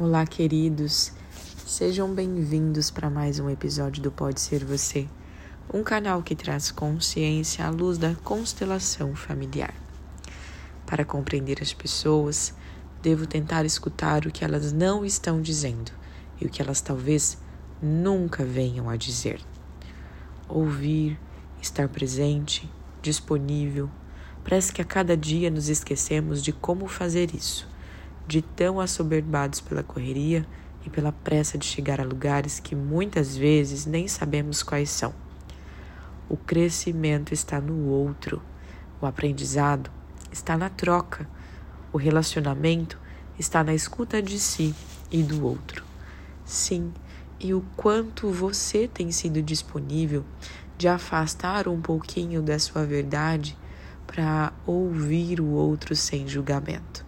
Olá, queridos. Sejam bem-vindos para mais um episódio do Pode Ser Você, um canal que traz consciência à luz da constelação familiar. Para compreender as pessoas, devo tentar escutar o que elas não estão dizendo e o que elas talvez nunca venham a dizer. Ouvir, estar presente, disponível. Parece que a cada dia nos esquecemos de como fazer isso de tão assoberbados pela correria e pela pressa de chegar a lugares que muitas vezes nem sabemos quais são. O crescimento está no outro, o aprendizado está na troca, o relacionamento está na escuta de si e do outro. Sim, e o quanto você tem sido disponível de afastar um pouquinho da sua verdade para ouvir o outro sem julgamento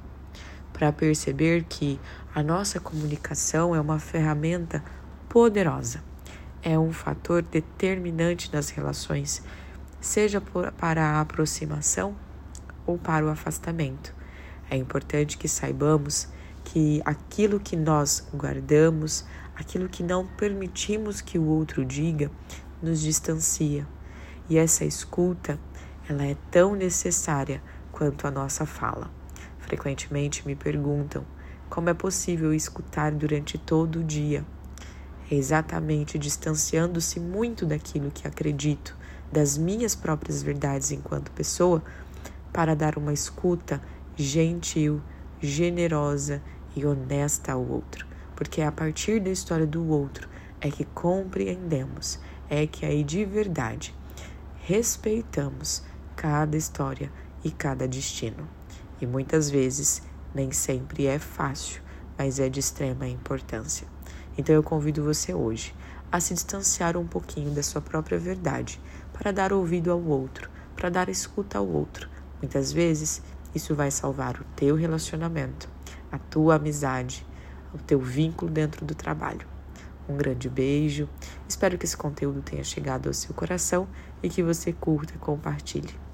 para perceber que a nossa comunicação é uma ferramenta poderosa, é um fator determinante nas relações, seja para a aproximação ou para o afastamento. É importante que saibamos que aquilo que nós guardamos, aquilo que não permitimos que o outro diga, nos distancia. E essa escuta, ela é tão necessária quanto a nossa fala. Frequentemente me perguntam como é possível escutar durante todo o dia. Exatamente distanciando-se muito daquilo que acredito, das minhas próprias verdades enquanto pessoa, para dar uma escuta gentil, generosa e honesta ao outro. Porque é a partir da história do outro é que compreendemos, é que aí de verdade respeitamos cada história e cada destino. E muitas vezes nem sempre é fácil, mas é de extrema importância. Então eu convido você hoje a se distanciar um pouquinho da sua própria verdade para dar ouvido ao outro, para dar escuta ao outro. Muitas vezes isso vai salvar o teu relacionamento, a tua amizade, o teu vínculo dentro do trabalho. Um grande beijo. Espero que esse conteúdo tenha chegado ao seu coração e que você curta e compartilhe.